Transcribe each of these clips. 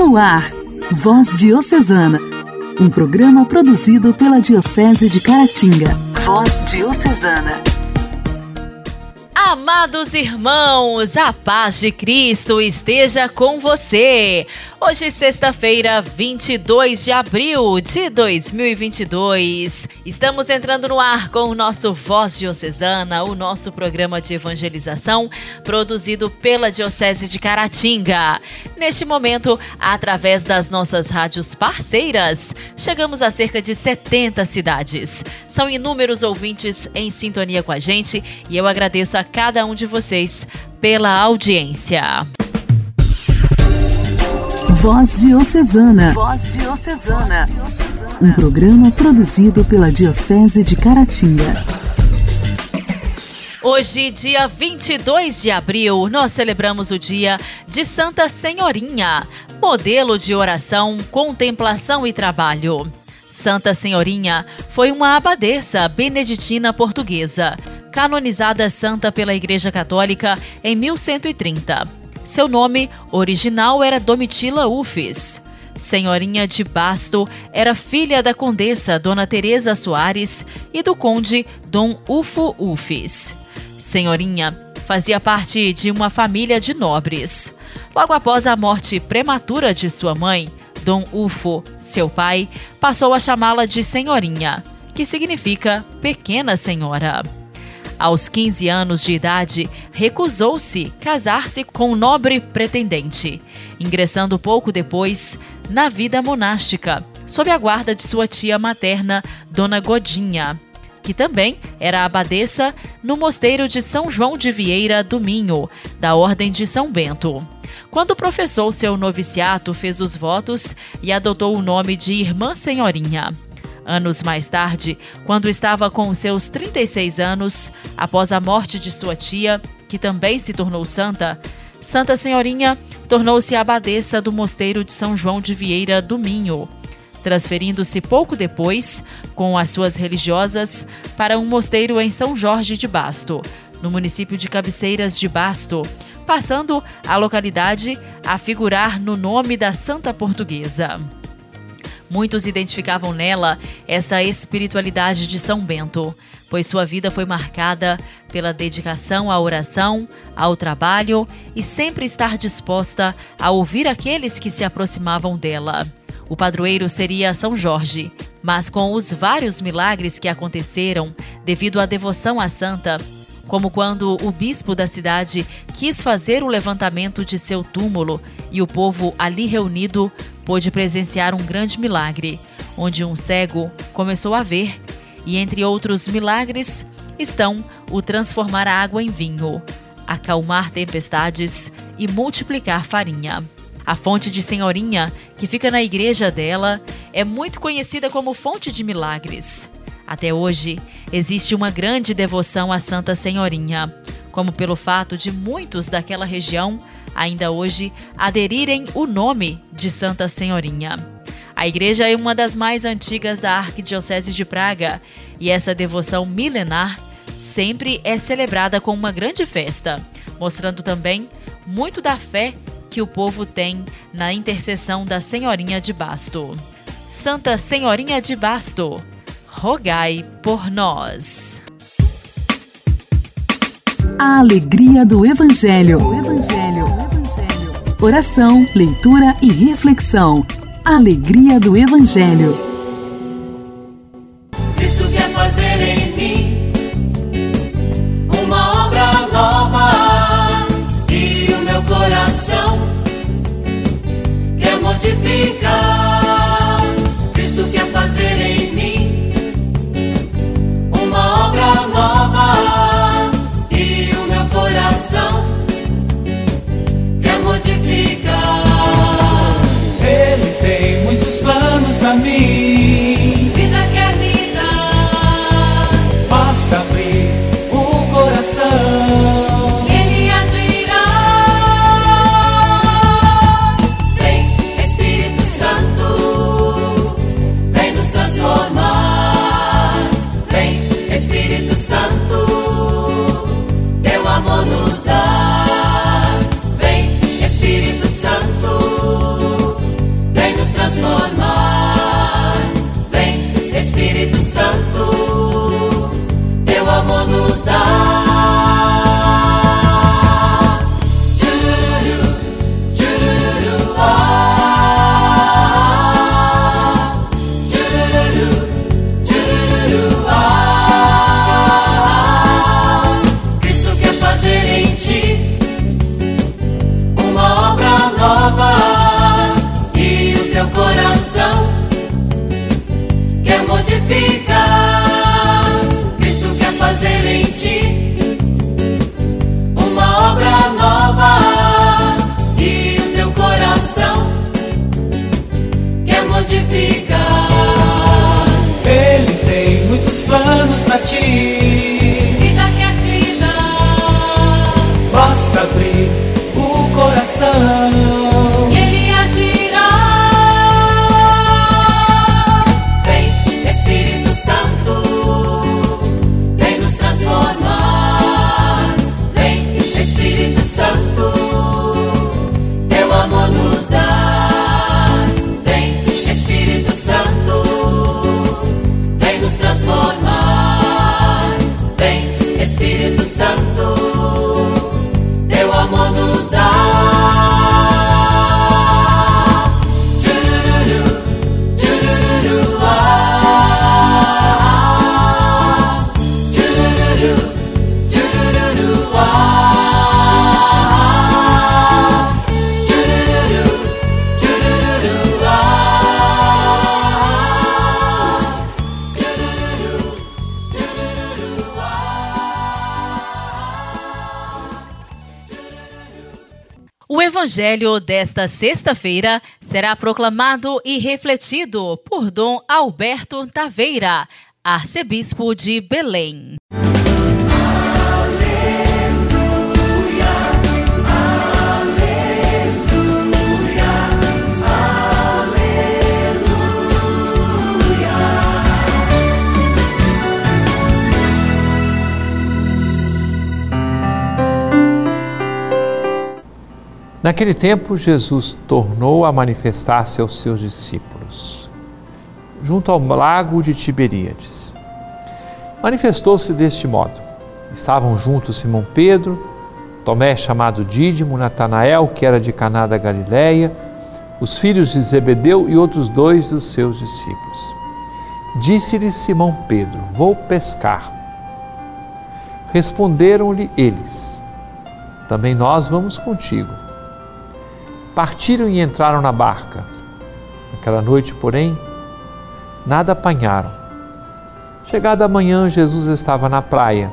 No ar, Voz Diocesana, um programa produzido pela Diocese de Caratinga. Voz Diocesana. Amados irmãos, a paz de Cristo esteja com você. Hoje, sexta-feira, 22 de abril de 2022. Estamos entrando no ar com o nosso Voz Diocesana, o nosso programa de evangelização produzido pela Diocese de Caratinga. Neste momento, através das nossas rádios parceiras, chegamos a cerca de 70 cidades. São inúmeros ouvintes em sintonia com a gente e eu agradeço a cada um de vocês pela audiência. Voz Diocesana. Voz Diocesana. Um programa produzido pela Diocese de Caratinga. Hoje, dia 22 de abril, nós celebramos o dia de Santa Senhorinha, modelo de oração, contemplação e trabalho. Santa Senhorinha foi uma abadesa beneditina portuguesa, canonizada santa pela Igreja Católica em 1130. Seu nome original era Domitila Ufes. Senhorinha de Basto era filha da condessa Dona Teresa Soares e do conde Dom Ufo Ufes. Senhorinha fazia parte de uma família de nobres. Logo após a morte prematura de sua mãe, Dom Ufo, seu pai, passou a chamá-la de Senhorinha, que significa pequena senhora. Aos 15 anos de idade, recusou-se casar-se com um nobre pretendente, ingressando pouco depois na vida monástica, sob a guarda de sua tia materna, Dona Godinha, que também era abadesa no mosteiro de São João de Vieira do Minho, da Ordem de São Bento. Quando professou seu noviciato, fez os votos e adotou o nome de Irmã Senhorinha. Anos mais tarde, quando estava com seus 36 anos, após a morte de sua tia, que também se tornou santa, Santa Senhorinha tornou-se abadesa do mosteiro de São João de Vieira do Minho, transferindo-se pouco depois, com as suas religiosas, para um mosteiro em São Jorge de Basto, no município de Cabeceiras de Basto, passando a localidade a figurar no nome da Santa Portuguesa. Muitos identificavam nela essa espiritualidade de São Bento, pois sua vida foi marcada pela dedicação à oração, ao trabalho e sempre estar disposta a ouvir aqueles que se aproximavam dela. O padroeiro seria São Jorge, mas com os vários milagres que aconteceram devido à devoção à santa, como quando o bispo da cidade quis fazer o levantamento de seu túmulo e o povo ali reunido pôde presenciar um grande milagre, onde um cego começou a ver, e entre outros milagres estão o transformar a água em vinho, acalmar tempestades e multiplicar farinha. A fonte de Senhorinha, que fica na igreja dela, é muito conhecida como fonte de milagres. Até hoje, existe uma grande devoção à Santa Senhorinha, como pelo fato de muitos daquela região ainda hoje aderirem o nome de Santa Senhorinha. A igreja é uma das mais antigas da Arquidiocese de Praga e essa devoção milenar sempre é celebrada com uma grande festa, mostrando também muito da fé que o povo tem na intercessão da Senhorinha de Basto. Santa Senhorinha de Basto, rogai por nós. A alegria do Evangelho. Evangelho. Evangelho. Oração, leitura e reflexão. Alegria do Evangelho. Evangelho desta sexta-feira será proclamado e refletido por Dom Alberto Taveira, arcebispo de Belém. Naquele tempo, Jesus tornou a manifestar-se aos seus discípulos, junto ao lago de Tiberíades. Manifestou-se deste modo: estavam juntos Simão Pedro, Tomé, chamado Dídimo, Natanael, que era de Caná da Galileia, os filhos de Zebedeu e outros dois dos seus discípulos. Disse-lhe Simão Pedro: Vou pescar. Responderam-lhe eles: Também nós vamos contigo. Partiram e entraram na barca. Naquela noite, porém, nada apanharam. Chegada a manhã, Jesus estava na praia.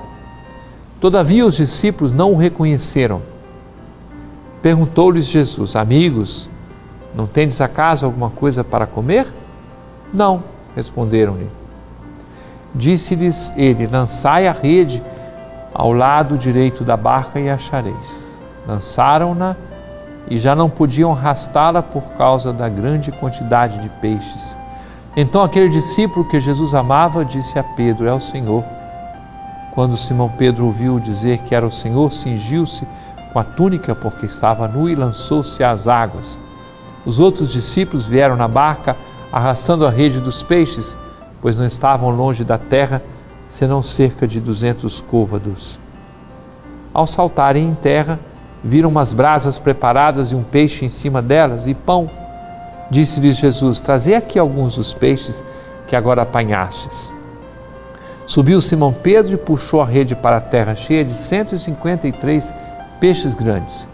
Todavia os discípulos não o reconheceram. Perguntou-lhes Jesus: Amigos, não tendes acaso alguma coisa para comer? Não, responderam-lhe. Disse-lhes ele: Lançai a rede ao lado direito da barca e achareis. Lançaram-na e já não podiam arrastá-la por causa da grande quantidade de peixes. Então aquele discípulo que Jesus amava disse a Pedro: É o Senhor. Quando Simão Pedro ouviu dizer que era o Senhor, cingiu-se com a túnica porque estava nu e lançou-se às águas. Os outros discípulos vieram na barca arrastando a rede dos peixes, pois não estavam longe da terra, senão cerca de duzentos côvados. Ao saltarem em terra, viram umas brasas preparadas e um peixe em cima delas e pão. Disse-lhes Jesus: Trazei aqui alguns dos peixes que agora apanhastes. Subiu Simão Pedro e puxou a rede para a terra, cheia de 153 peixes grandes.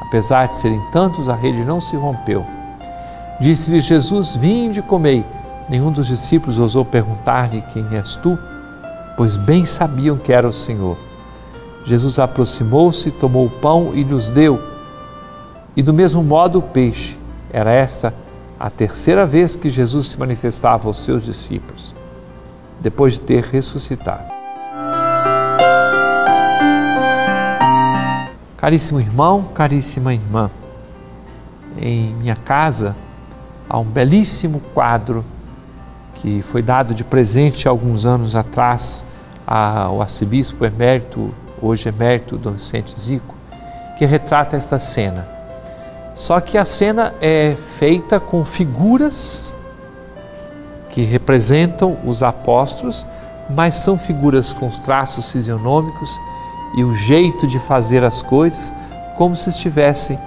Apesar de serem tantos, a rede não se rompeu. Disse-lhes Jesus: Vinde e comei. Nenhum dos discípulos ousou perguntar-lhe: Quem és tu? Pois bem sabiam que era o Senhor. Jesus aproximou-se, tomou o pão e lhes deu, e do mesmo modo o peixe. Era esta a terceira vez que Jesus se manifestava aos seus discípulos, depois de ter ressuscitado. Caríssimo irmão, caríssima irmã, em minha casa há um belíssimo quadro que foi dado de presente alguns anos atrás ao arcebispo emérito hoje emérito Dom Vicente Zico, que retrata esta cena. Só que a cena é feita com figuras que representam os apóstolos, mas são figuras com os traços fisionômicos e o jeito de fazer as coisas, como se estivesse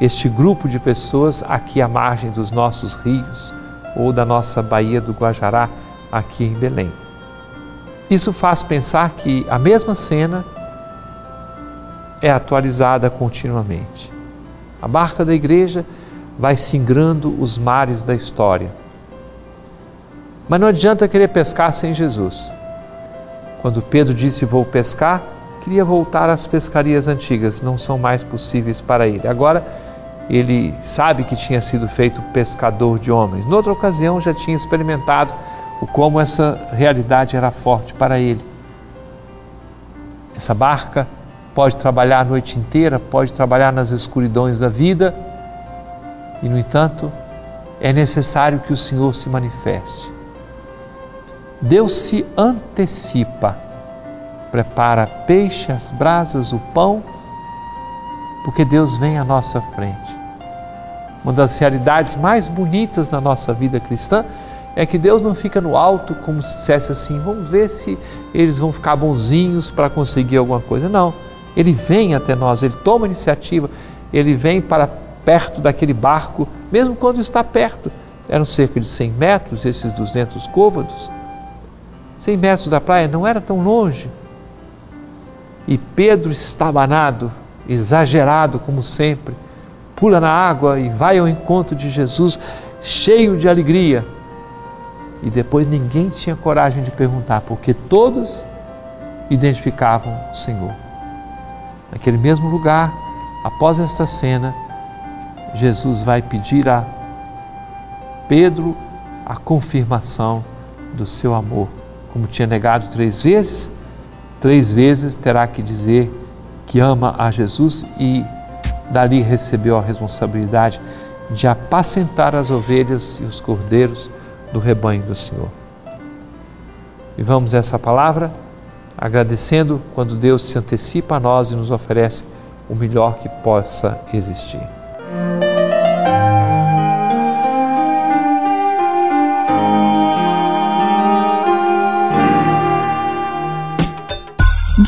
este grupo de pessoas aqui à margem dos nossos rios ou da nossa Baía do Guajará, aqui em Belém. Isso faz pensar que a mesma cena é atualizada continuamente. A barca da igreja vai singrando os mares da história. Mas não adianta querer pescar sem Jesus. Quando Pedro disse vou pescar, queria voltar às pescarias antigas, não são mais possíveis para ele. Agora ele sabe que tinha sido feito pescador de homens. Noutra ocasião já tinha experimentado o como essa realidade era forte para ele. Essa barca pode trabalhar a noite inteira, pode trabalhar nas escuridões da vida, e no entanto, é necessário que o Senhor se manifeste. Deus se antecipa, prepara peixe, as brasas, o pão, porque Deus vem à nossa frente. Uma das realidades mais bonitas na nossa vida cristã é que Deus não fica no alto como se dissesse assim: vamos ver se eles vão ficar bonzinhos para conseguir alguma coisa. Não, Ele vem até nós, Ele toma iniciativa, Ele vem para perto daquele barco, mesmo quando está perto. Eram cerca de 100 metros, esses 200 côvados. 100 metros da praia não era tão longe. E Pedro estabanado, exagerado como sempre, pula na água e vai ao encontro de Jesus, cheio de alegria. E depois ninguém tinha coragem de perguntar, porque todos identificavam o Senhor. Naquele mesmo lugar, após esta cena, Jesus vai pedir a Pedro a confirmação do seu amor como tinha negado três vezes, três vezes terá que dizer que ama a Jesus e dali recebeu a responsabilidade de apacentar as ovelhas e os cordeiros do rebanho do Senhor. E vamos essa palavra agradecendo quando Deus se antecipa a nós e nos oferece o melhor que possa existir.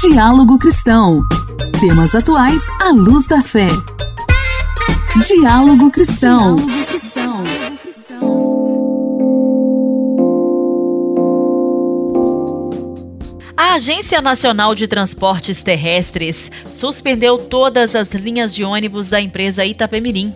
Diálogo Cristão. Temas atuais à luz da fé. Diálogo Cristão. A Agência Nacional de Transportes Terrestres suspendeu todas as linhas de ônibus da empresa Itapemirim.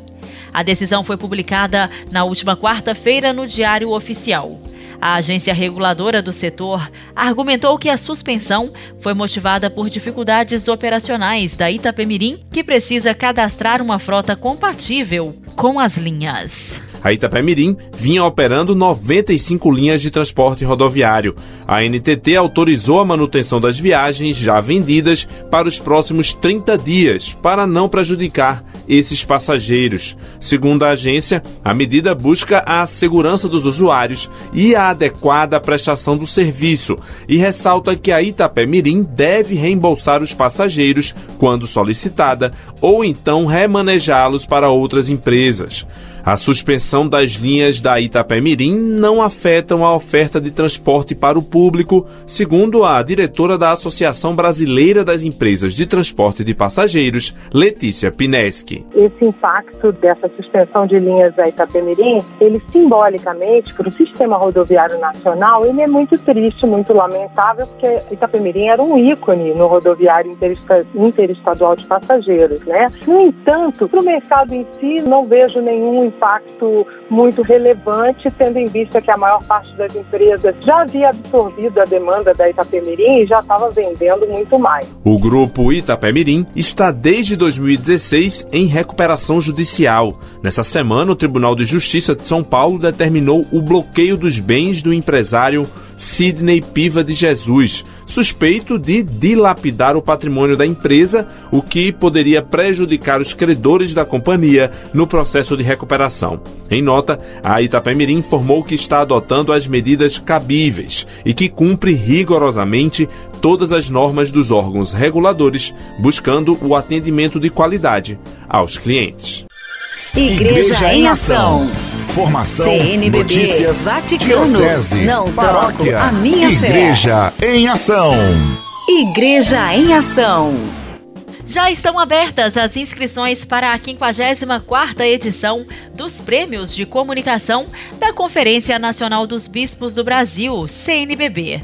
A decisão foi publicada na última quarta-feira no Diário Oficial. A agência reguladora do setor argumentou que a suspensão foi motivada por dificuldades operacionais da Itapemirim, que precisa cadastrar uma frota compatível com as linhas. A Itapemirim vinha operando 95 linhas de transporte rodoviário. A NTT autorizou a manutenção das viagens já vendidas para os próximos 30 dias, para não prejudicar esses passageiros. Segundo a agência, a medida busca a segurança dos usuários e a adequada prestação do serviço e ressalta que a Itapemirim deve reembolsar os passageiros quando solicitada ou então remanejá-los para outras empresas. A suspensão das linhas da Itapemirim não afetam a oferta de transporte para o público, segundo a diretora da Associação Brasileira das Empresas de Transporte de Passageiros, Letícia Pineski. Esse impacto dessa suspensão de linhas da Itapemirim, ele simbolicamente para o sistema rodoviário nacional, ele é muito triste, muito lamentável, porque Itapemirim era um ícone no rodoviário interestadual de passageiros, né? No entanto, para o mercado em si, não vejo nenhum impacto muito relevante, tendo em vista que a maior parte das empresas já havia absorvido a demanda da Itapemirim e já estava vendendo muito mais. O grupo Itapemirim está desde 2016 em recuperação judicial. Nessa semana, o Tribunal de Justiça de São Paulo determinou o bloqueio dos bens do empresário Sidney Piva de Jesus, suspeito de dilapidar o patrimônio da empresa, o que poderia prejudicar os credores da companhia no processo de recuperação. Em nota, a Itapemirim informou que está adotando as medidas cabíveis e que cumpre rigorosamente todas as normas dos órgãos reguladores, buscando o atendimento de qualidade aos clientes. Igreja, Igreja em Ação. Formação, CNBB, notícias, Vaticano, diocese, não paróquia, a minha Igreja em Ação. Igreja em Ação. Já estão abertas as inscrições para a 54ª edição dos Prêmios de Comunicação da Conferência Nacional dos Bispos do Brasil, CNBB.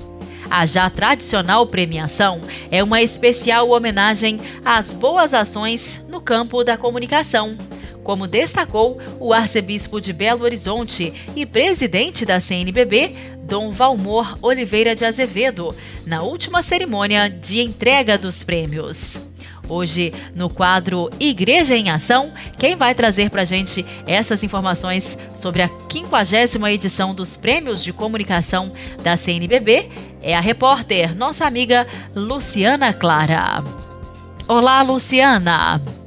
A já tradicional premiação é uma especial homenagem às boas ações no campo da comunicação como destacou o arcebispo de Belo Horizonte e presidente da CNBB, Dom Valmor Oliveira de Azevedo, na última cerimônia de entrega dos prêmios. Hoje, no quadro Igreja em Ação, quem vai trazer para a gente essas informações sobre a 50 edição dos Prêmios de Comunicação da CNBB é a repórter, nossa amiga Luciana Clara. Olá, Luciana!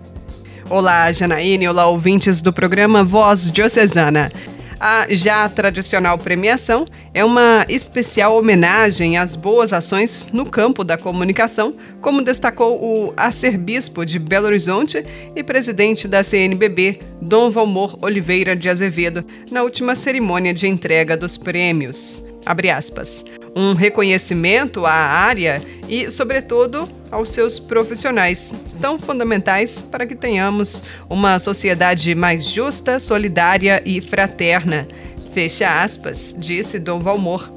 Olá, Janaíne. Olá, ouvintes do programa Voz Diocesana. A já tradicional premiação é uma especial homenagem às boas ações no campo da comunicação, como destacou o arcebispo de Belo Horizonte e presidente da CNBB, Dom Valmor Oliveira de Azevedo, na última cerimônia de entrega dos prêmios. Abre aspas um reconhecimento à área e, sobretudo, aos seus profissionais, tão fundamentais para que tenhamos uma sociedade mais justa, solidária e fraterna. Fecha aspas, disse Dom Valmor.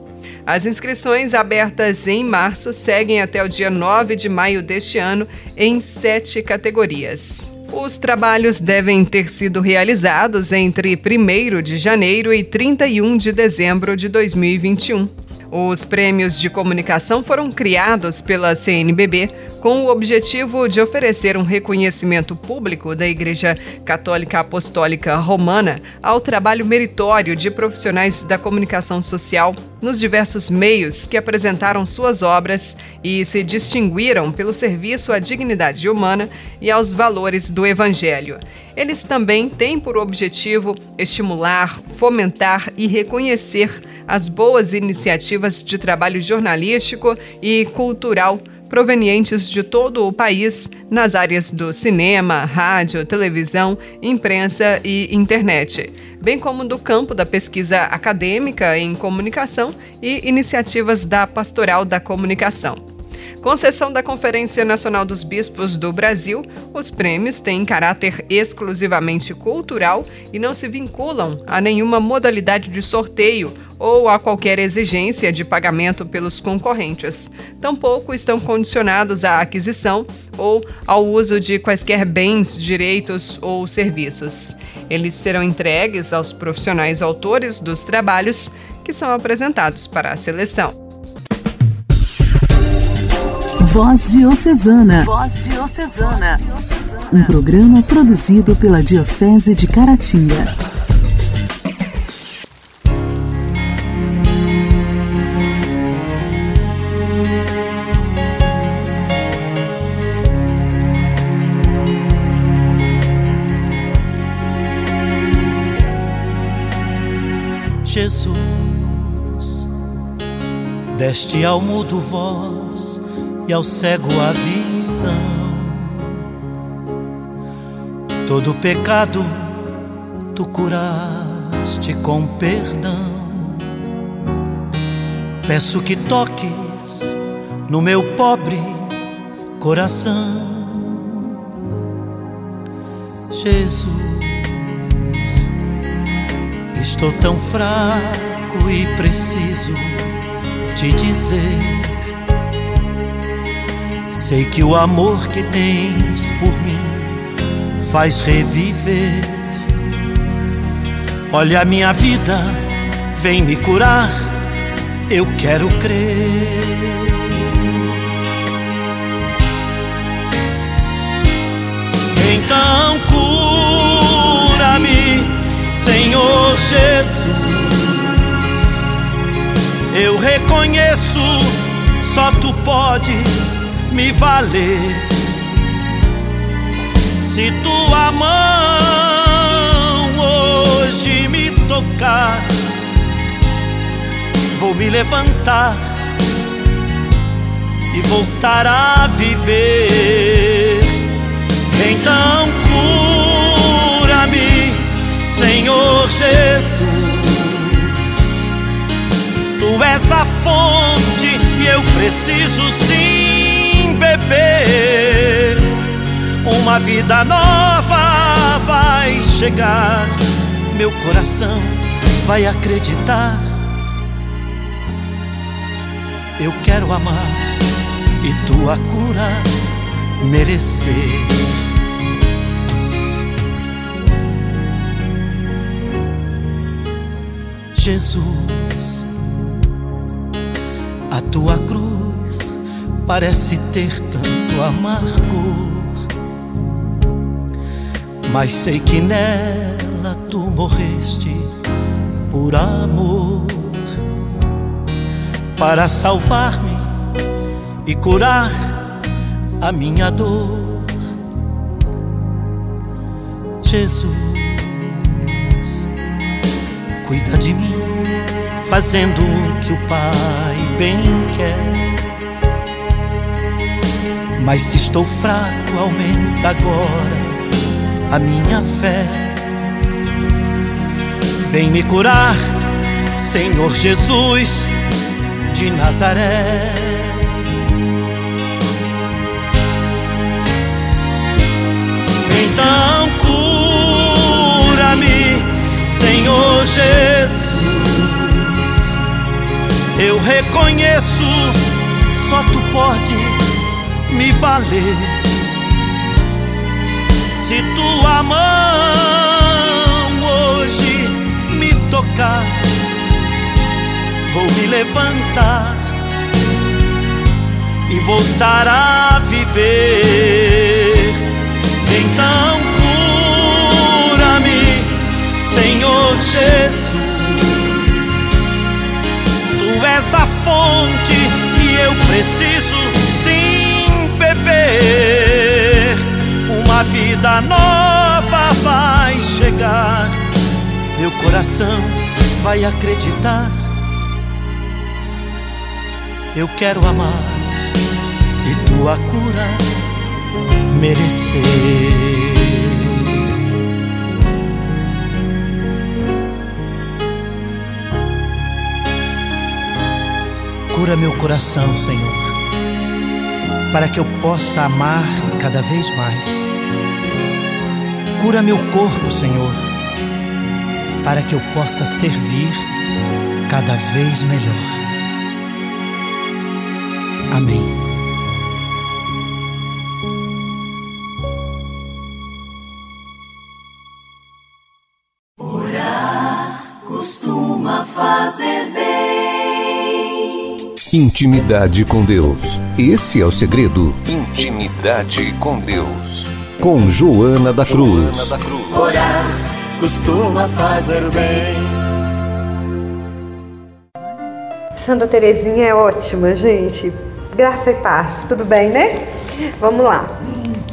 As inscrições abertas em março seguem até o dia 9 de maio deste ano em sete categorias. Os trabalhos devem ter sido realizados entre 1 de janeiro e 31 de dezembro de 2021. Os prêmios de comunicação foram criados pela CNBB com o objetivo de oferecer um reconhecimento público da Igreja Católica Apostólica Romana ao trabalho meritório de profissionais da comunicação social nos diversos meios que apresentaram suas obras e se distinguiram pelo serviço à dignidade humana e aos valores do Evangelho. Eles também têm por objetivo estimular, fomentar e reconhecer as boas iniciativas de trabalho jornalístico e cultural provenientes de todo o país nas áreas do cinema, rádio, televisão, imprensa e internet, bem como do campo da pesquisa acadêmica em comunicação e iniciativas da Pastoral da Comunicação. Concessão da Conferência Nacional dos Bispos do Brasil, os prêmios têm caráter exclusivamente cultural e não se vinculam a nenhuma modalidade de sorteio ou a qualquer exigência de pagamento pelos concorrentes. Tampouco estão condicionados à aquisição ou ao uso de quaisquer bens, direitos ou serviços. Eles serão entregues aos profissionais autores dos trabalhos que são apresentados para a seleção. Voz Diocesana. Voz Diocesana. Um programa produzido pela Diocese de Caratinga. Jesus, deste ao mudo voz e ao cego a visão. Todo pecado tu curaste com perdão. Peço que toques no meu pobre coração, Jesus. Estou tão fraco e preciso te dizer Sei que o amor que tens por mim faz reviver. Olha a minha vida, vem me curar, eu quero crer. Então cura-me, Senhor Jesus. Eu reconheço, só tu podes me valer. Se tua mão hoje me tocar, vou me levantar e voltar a viver. Então cura-me, Senhor Jesus. Tu és a fonte e eu preciso sim beber. Uma vida nova vai chegar. Meu coração vai acreditar. Eu quero amar e tua cura merecer. Jesus, a tua cruz parece ter tanto amargor. mas sei que nela tu morreste por amor para salvar-me e curar a minha dor. Jesus, cuida de mim, fazendo o que o Pai bem quer. Mas se estou fraco, aumenta agora a minha fé. Vem me curar, Senhor Jesus de Nazaré. Então cura-me, Senhor Jesus. Eu reconheço, só tu pode me valer. Se tua mão hoje me tocar, vou me levantar e voltar a viver. Então cura-me, Senhor Jesus. Tu és a fonte e eu preciso Uma vida nova vai chegar. Meu coração vai acreditar. Eu quero amar e tua cura merecer. Cura meu coração, Senhor, para que eu possa amar cada vez mais. Cura meu corpo, Senhor, para que eu possa servir cada vez melhor. Amém. costuma fazer bem. Intimidade com Deus. Esse é o segredo. Intimidade com Deus. Com Joana da Cruz. Orar costuma fazer bem. Santa Terezinha é ótima, gente. Graça e paz, tudo bem, né? Vamos lá.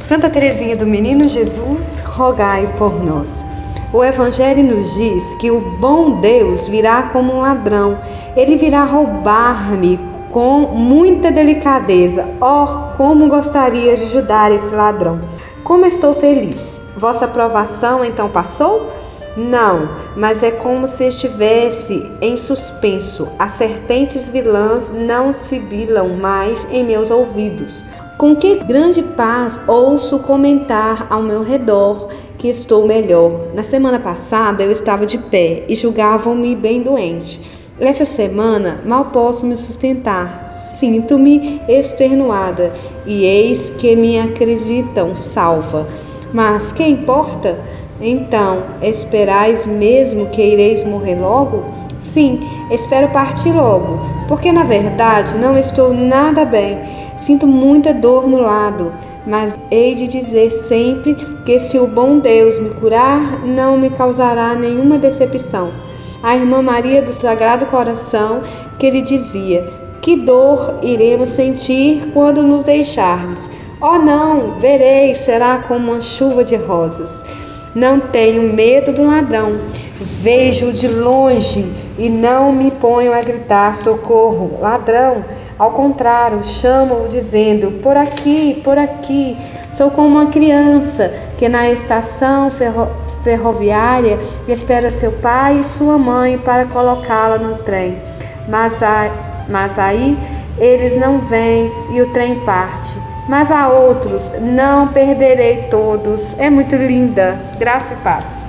Santa Terezinha do Menino Jesus, rogai por nós. O Evangelho nos diz que o bom Deus virá como um ladrão. Ele virá roubar-me com muita delicadeza. Oh, como gostaria de ajudar esse ladrão. Como estou feliz. Vossa aprovação então passou? Não, mas é como se estivesse em suspenso. As serpentes vilãs não sibilam mais em meus ouvidos. Com que grande paz ouço comentar ao meu redor que estou melhor. Na semana passada eu estava de pé e julgavam-me bem doente. Essa semana mal posso me sustentar. Sinto-me extenuada e eis que me acreditam salva. Mas que importa? Então, esperais mesmo que ireis morrer logo? Sim, espero partir logo, porque na verdade não estou nada bem. Sinto muita dor no lado, mas hei de dizer sempre que se o bom Deus me curar, não me causará nenhuma decepção. A irmã Maria do Sagrado Coração que lhe dizia: Que dor iremos sentir quando nos deixardes? Oh não, vereis, será como uma chuva de rosas. Não tenho medo do ladrão, vejo de longe e não me ponho a gritar socorro, ladrão. Ao contrário, chamo-o dizendo: Por aqui, por aqui. Sou como uma criança que na estação ferro ferroviária espera seu pai e sua mãe para colocá-la no trem. Mas, a, mas aí eles não vêm e o trem parte. Mas a outros não perderei todos. É muito linda. Graça e paz.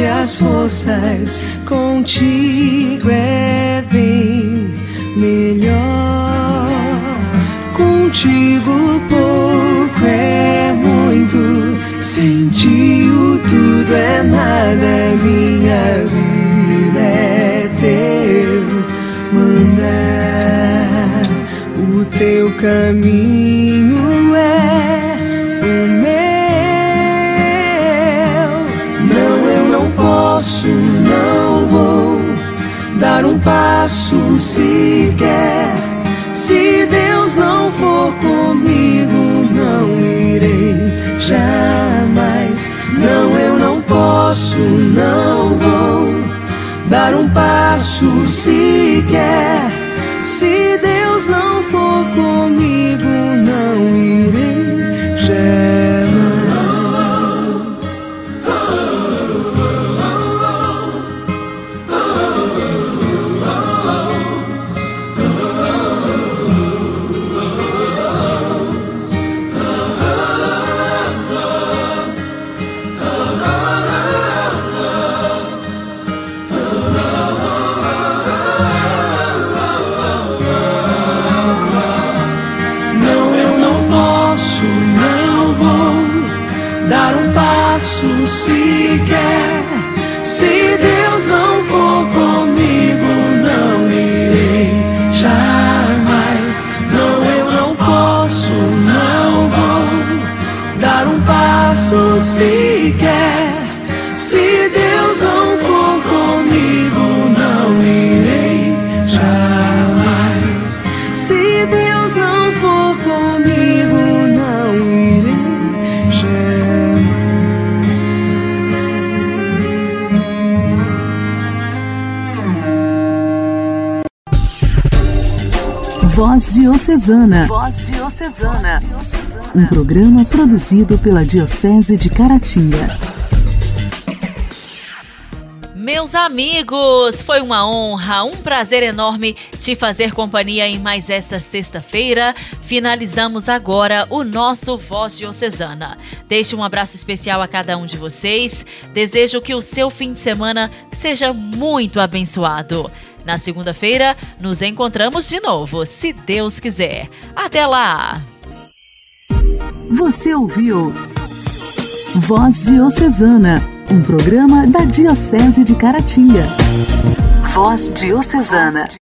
Próprias forças. Contigo é bem melhor. Contigo pouco é muito. Sem ti o tudo é nada. Minha vida é teu mandar. O teu caminho posso, não vou dar um passo sequer. Se Deus não for comigo, não irei jamais. Não, eu não posso, não vou dar um passo sequer. Se Deus não for comigo, não irei Voz Diocesana. Voz Diocesana. Um programa produzido pela Diocese de Caratinga. Meus amigos, foi uma honra, um prazer enorme te fazer companhia em mais esta sexta-feira. Finalizamos agora o nosso Voz Diocesana. Deixe um abraço especial a cada um de vocês. Desejo que o seu fim de semana seja muito abençoado. Na segunda-feira, nos encontramos de novo, se Deus quiser. Até lá! Você ouviu Voz Diocesana, um programa da Diocese de Caratinga. Voz Diocesana.